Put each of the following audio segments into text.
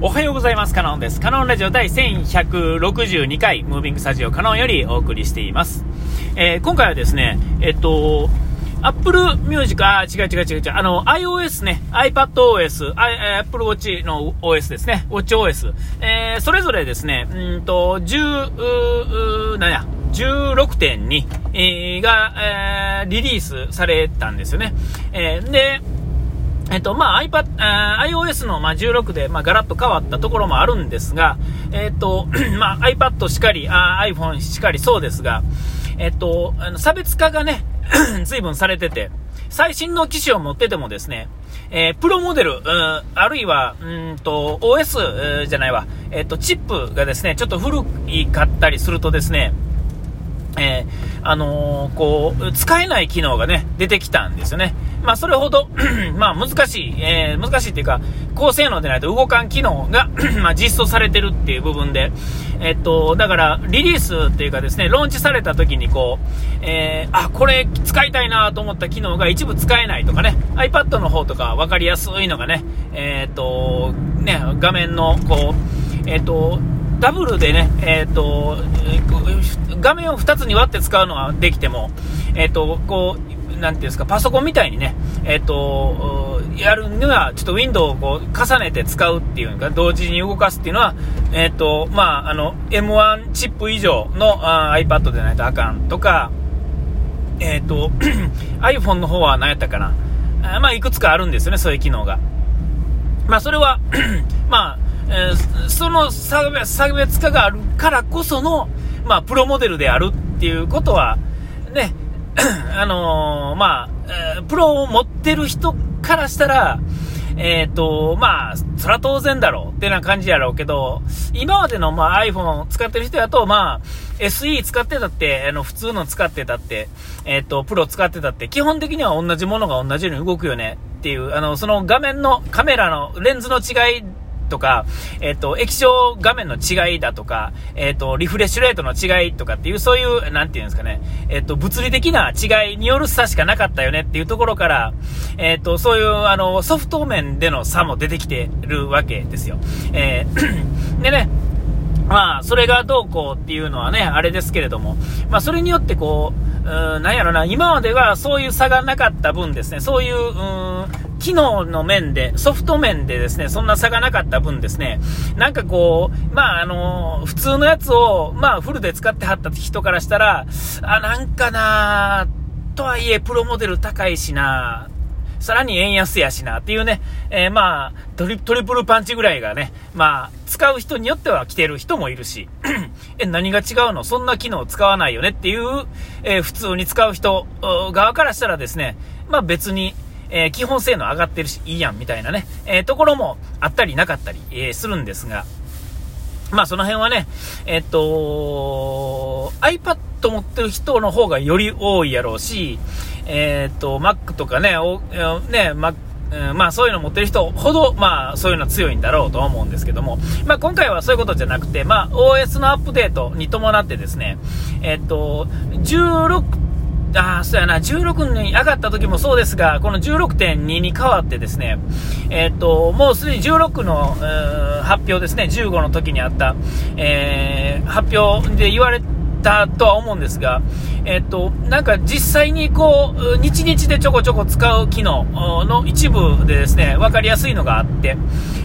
おはようございます。カノンです。カノンラジオ第1162回、ムービングスタジオカノンよりお送りしています。えー、今回はですね、えっと、Apple Music、あ、違う違う違う違う、あの、iOS ね、iPadOS、Apple Watch の OS ですね、WatchOS、えー、それぞれですね、うんと、10、なんや、16.2、え、が、えー、リリースされたんですよね。えー、で、えっと、まあ、iPad、iOS の、まあ、16で、まあ、ガラッと変わったところもあるんですが、えっと、まあ、iPad しかり、あ iPhone しかりそうですが、えっと、あの差別化がね、随分されてて、最新の機種を持っててもですね、えー、プロモデル、あるいは、うんと、OS、じゃないわ、えっと、チップがですね、ちょっと古いかったりするとですね、えー、あのー、こう、使えない機能がね、出てきたんですよね。まあ、それほど まあ、難しい、えー、難しいっていうか、高性能でないと動かん機能が ま実装されてるっていう部分で、えっと、だから、リリースっていうかですね、ローンチされた時にこう、えー、あ、これ使いたいなと思った機能が一部使えないとかね、iPad の方とか分かりやすいのがね、えっと、ね、画面のこう、えっと、ダブルでね、えっ、ー、と、画面を2つに割って使うのはできても、えっ、ー、と、こう、なんていうんですか、パソコンみたいにね、えっ、ー、と、やるには、ちょっとウィンドウをこう重ねて使うっていうのが、同時に動かすっていうのは、えっ、と、まあ、あの、M1 チップ以上のあ iPad でないとあかんとか、えっ、と、iPhone の方は何やったかな。あまあ、いくつかあるんですよね、そういう機能が。まあ、それは まあ、え、その差別化があるからこその、まあ、プロモデルであるっていうことは、ね、あのー、まあ、プロを持ってる人からしたら、えっ、ー、と、まあ、そら当然だろうってな感じやろうけど、今までの、まあ、iPhone 使ってる人だと、まあ、SE 使ってたって、あの、普通の使ってたって、えっ、ー、と、プロ使ってたって、基本的には同じものが同じように動くよねっていう、あの、その画面のカメラのレンズの違いとか、えっ、ー、と、液晶画面の違いだとか、えっ、ー、と、リフレッシュレートの違いとかっていう、そういう、なんていうんですかね、えっ、ー、と、物理的な違いによる差しかなかったよねっていうところから、えっ、と、そういう、あの、ソフト面での差も出てきてるわけですよ。え でね、まあ、それがどうこうっていうのはね、あれですけれども、まあ、それによってこう、うん、なんやろな、今まではそういう差がなかった分ですね、そういう、うん、機能の面で、ソフト面でですね、そんな差がなかった分ですね、なんかこう、まあ、あの、普通のやつを、まあ、フルで使ってはった人からしたら、あ、なんかなとはいえ、プロモデル高いしなさらに円安やしなっていうね、えー、まあトリ、トリプルパンチぐらいがね、まあ、使う人によっては来てる人もいるし、え、何が違うの？そんな機能使わないよねっていう、えー、普通に使う人側からしたらですね、まあ別に、えー、基本性能上がってるし、いいやんみたいなね、えところもあったりなかったり、えするんですが、まあその辺はね、えっと、iPad 持ってる人の方がより多いやろうし、えっと、Mac とかね、おね、Mac うん、まあそういうの持ってる人ほど、まあそういうのは強いんだろうとは思うんですけども、まあ今回はそういうことじゃなくて、まあ OS のアップデートに伴ってですね、えっと、16あ、そうやな、16に上がった時もそうですが、この16.2に変わってですね、えっ、と、もうすでに16の、発表ですね、15の時にあった、えー、発表で言われてたとは思うんですが、えっ、と、なんか実際にこう、日々でちょこちょこ使う機能の一部でですね、わかりやすいのがあって、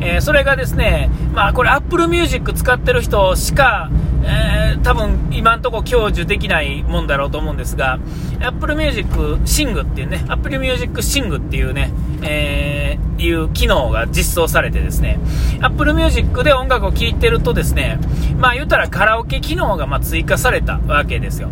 えそれがですね、まあこれ Apple Music 使ってる人しか、えー、多分今んとこ享受できないもんだろうと思うんですが、Apple Music Sing っていうね、Apple Music Sing っていうね、えー、いう機能が実装されてですね、Apple Music で音楽を聴いてるとですね、まあ言ったらカラオケ機能がま追加されたわけですよ。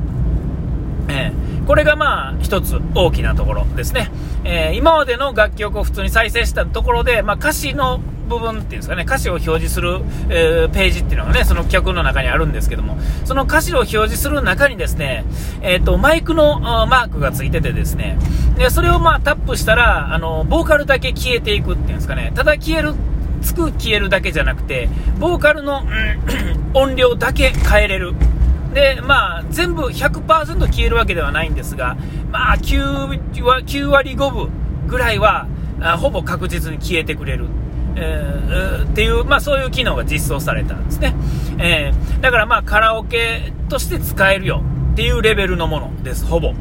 えー、これがまあ一つ大きなところですね。えー、今までの楽曲を普通に再生したところで、まあ、歌詞の部分っていうんですかね、歌詞を表示する、えー、ページっていうのがね、その曲の中にあるんですけども、その歌詞を表示する中にですね、えっ、ー、と、マイクのマークがついててですね、で、それをまあタップしたら、あの、ボーカルだけ消えていくっていうんですかね、ただ消える、つく消えるだけじゃなくて、ボーカルの、音量だけ変えれる。で、まあ、全部100%消えるわけではないんですが、まあ9、9割5分ぐらいは、ほぼ確実に消えてくれる。えー、っていう、まあそういう機能が実装されたんですね。えー、だからまあカラオケとして使えるよっていうレベルのものです、ほぼ。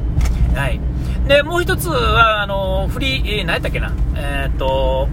はい。で、もう一つは、あの、フリー、え、何やったっけな、えー、っと、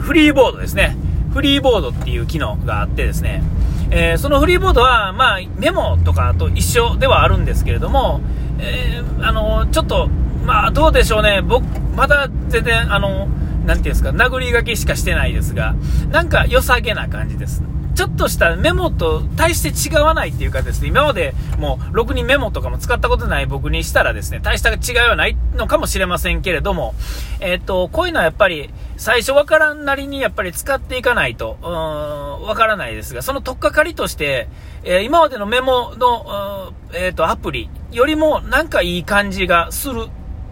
フリーボードですね。フリーボードっていう機能があってですね、えー、そのフリーボードは、まあ、メモとかと一緒ではあるんですけれども、えー、あの、ちょっと、まあ、どうでしょうね。僕、まだ全然、あの、なていうんですか、殴り書きしかしてないですが、なんか良さげな感じです。ちょっとしたメモと大して違わないっていうかですね、今までもうろくにメモとかも使ったことない僕にしたらですね、大した違いはないのかもしれませんけれども、えっ、と、こういうのはやっぱり最初わからんなりにやっぱり使っていかないと、うーん、わからないですが、その取っかかりとして、えー、今までのメモの、えっ、と、アプリよりもなんかいい感じがする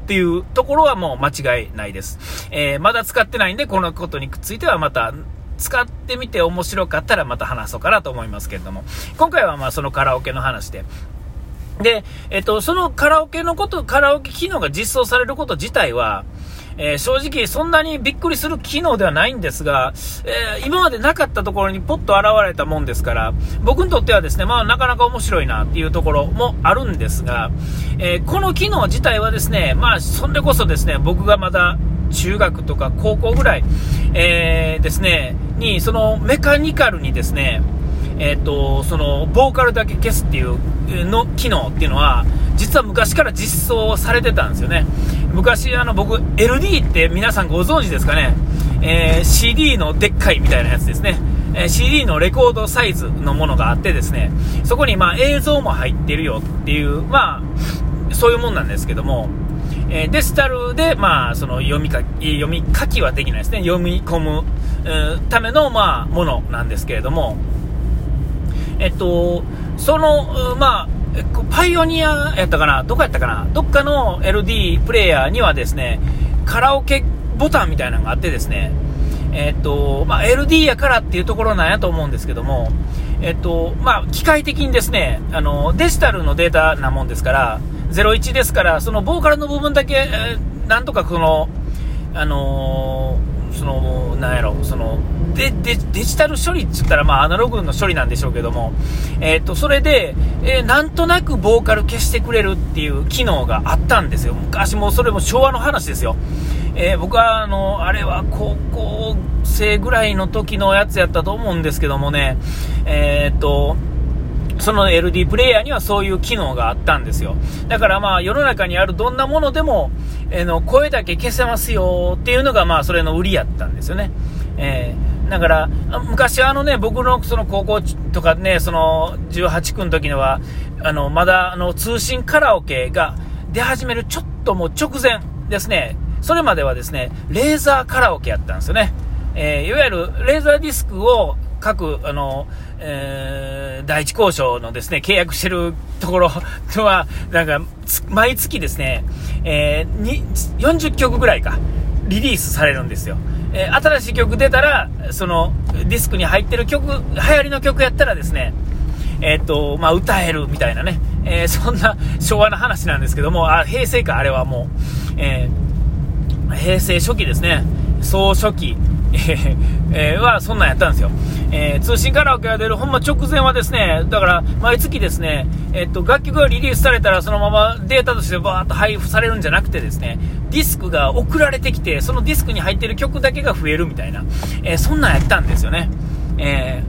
っていうところはもう間違いないです。えー、まだ使ってないんで、このことについてはまた使ってみて面白かったらまた話そうかなと思いますけれども、今回はまあそのカラオケの話で、で、えっと、そのカラオケのこと、カラオケ機能が実装されること自体は、えー、正直そんなにびっくりする機能ではないんですが、えー、今までなかったところにポッと現れたもんですから、僕にとってはですね、まあなかなか面白いなっていうところもあるんですが、えー、この機能自体はですね、まあそんでこそですね、僕がまだ中学とか高校ぐらい、えー、ですね、に、そのメカニカルにですね、えっ、ー、と、その、ボーカルだけ消すっていうの機能っていうのは、実は昔から実装されてたんですよね。昔、あの、僕、LD って皆さんご存知ですかね？えー、CD のでっかいみたいなやつですね。え、CD のレコードサイズのものがあってですね、そこにまあ映像も入ってるよっていう、まあ、そういうもんなんですけども、えー、デジタルで、まあ、その読み書き、読み書きはできないですね。読み込む、ための、まあ、ものなんですけれども、えっと、その、まあ、パイオニアやったかな？どこやったかな？どっかの LD プレイヤーにはですね、カラオケボタンみたいなのがあってですね、えっと、まあ、LD やからっていうところなんやと思うんですけども、えっと、まあ、機械的にですね、あの、デジタルのデータなもんですから、01ですから、そのボーカルの部分だけ、えー、なんとかこの、あのー、その、なんやろ、その、で、で、デジタル処理って言ったら、まあ、アナログの処理なんでしょうけども、えっ、と、それで、えー、なんとなくボーカル消してくれるっていう機能があったんですよ。昔もそれも昭和の話ですよ。えー、僕は、あの、あれは高校生ぐらいの時のやつやったと思うんですけどもね、えっ、と、その LD プレイヤーにはそういう機能があったんですよ。だからまあ世の中にあるどんなものでも、えー、の声だけ消せますよっていうのがまあそれの売りやったんですよね。えー、だから、昔あのね、僕のその高校とかね、その18区の時のは、あの、まだあの通信カラオケが出始めるちょっともう直前ですね、それまではですね、レーザーカラオケやったんですよね。えー、いわゆるレーザーディスクを各、あの、えー、第一交渉のですね、契約してるところ とは、なんか、毎月ですね、えー、40曲ぐらいか、リリースされるんですよ。えー、新しい曲出たら、その、ディスクに入ってる曲、流行りの曲やったらですね、えっ、と、まあ、歌えるみたいなね、えー、そんな昭和の話なんですけども、あ、平成か、あれはもう、えー、平成初期ですね、総初期、えー、はそんなんやったんですよ。えー、通信カラオケが出るほんま直前はですね、だから毎月ですね、えっと、楽曲がリリースされたらそのままデータとしてバーっと配布されるんじゃなくてですね、ディスクが送られてきて、そのディスクに入ってる曲だけが増えるみたいな、えー、そんなんやったんですよね。え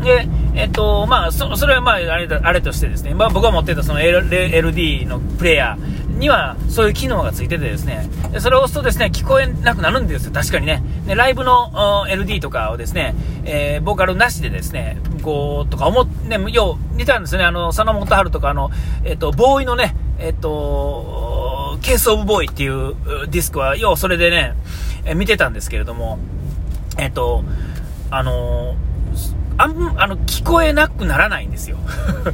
ー、で、えっと、まあ、そそれはまあ、あれあれとしてですね、まあ、僕が持ってたその LD のプレイヤー、にはそういう機能がついててですね、それを押すとですね、聞こえなくなるんですよ、確かにね。で、ライブの LD とかをですね、えー、ボーカルなしでですね、こう、とか思って、ね、よう似たんですよね、あの、佐野元春とか、あの、えっ、ー、と、ボーイのね、えっ、ー、と、ケースオブボーイっていうディスクは、ようそれでね、え見てたんですけれども、えっ、と、あのあん、あの、聞こえなくならないんですよ。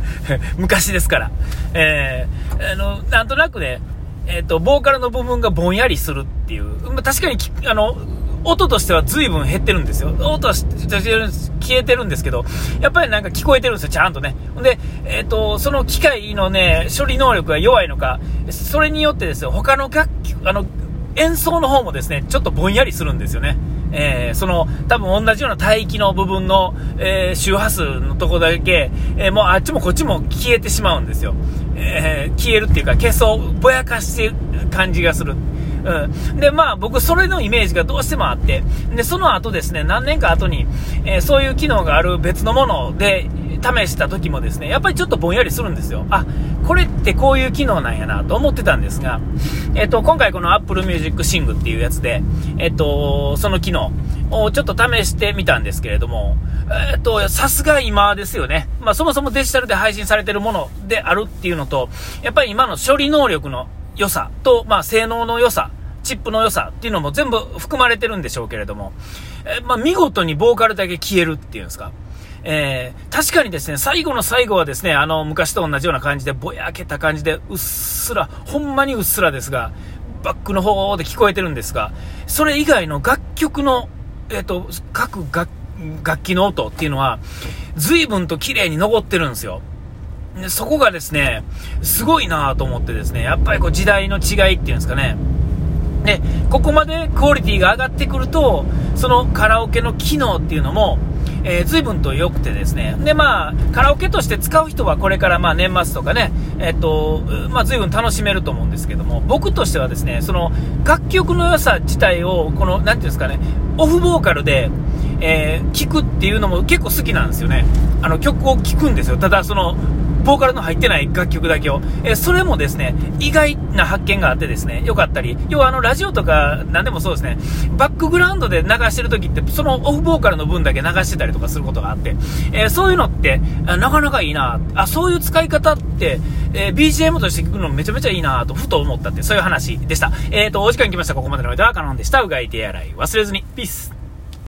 昔ですから。えー、あの、なんとなくね、えっ、ー、と、ボーカルの部分がぼんやりするっていう。ま、確かにあの、音としては随分減ってるんですよ。音は消えてるんですけど、やっぱりなんか聞こえてるんですよ、ちゃんとね。で、えっ、ー、と、その機械のね、処理能力が弱いのか、それによってですよ、他の楽器、あの、演奏の方もですね、ちょっとぼんやりするんですよね。えー、その、多分同じような帯域の部分の、えー、周波数のとこだけ、えー、もうあっちもこっちも消えてしまうんですよ。え消えるっていうか、消そう、ぼやかしてる感じがする。うん。で、まあ僕それのイメージがどうしてもあって、で、その後ですね、何年か後に、えそういう機能がある別のもので、試した時もですね、やっぱりちょっとぼんやりするんですよ。あ、これってこういう機能なんやなと思ってたんですが、えっと、今回この Apple Music Sing っていうやつで、えっと、その機能をちょっと試してみたんですけれども、えっと、さすが今ですよね。まあ、そもそもデジタルで配信されてるものであるっていうのと、やっぱり今の処理能力の良さと、まあ、性能の良さ、チップの良さっていうのも全部含まれてるんでしょうけれども、えまあ、見事にボーカルだけ消えるっていうんですか。えー、確かにですね、最後の最後はですね、あの、昔と同じような感じで、ぼやけた感じで、うっすら、ほんまにうっすらですが、バックの方で聞こえてるんですが、それ以外の楽曲の、えっ、ー、と、各楽楽器の音っていうのは、随分と綺麗に残ってるんですよ。でそこがですね、すごいなと思ってですね、やっぱりこう時代の違いっていうんですかね。で、ここまでクオリティが上がってくると、そのカラオケの機能っていうのも、えー、随分と良くてですね、で、まあ、カラオケとして使う人はこれからまあ年末とかね、えっ、ー、と、まあ、随分楽しめると思うんですけども、僕としてはですね、その楽曲の良さ自体を、この、なんていうんですかね、オフボーカルで、えー、聞くっていうのも結構好きなんですよね。あの曲を聴くんですよ。ただ、その、ボーカルの入ってない楽曲だけを、え、それもですね、意外な発見があってですね、よかったり、要はあの、ラジオとか何でもそうですね、バックグラウンドで流してる時って、そのオフボーカルの分だけ流してたりとかすることがあって、えー、そういうのって、なかなかいいなあ、そういう使い方って、えー、BGM として聞くのめちゃめちゃいいなと、ふと思ったって、そういう話でした。えっ、と、お時間来ました。ここまでの間はカノンでした。うがい手洗い忘れずに。ピース。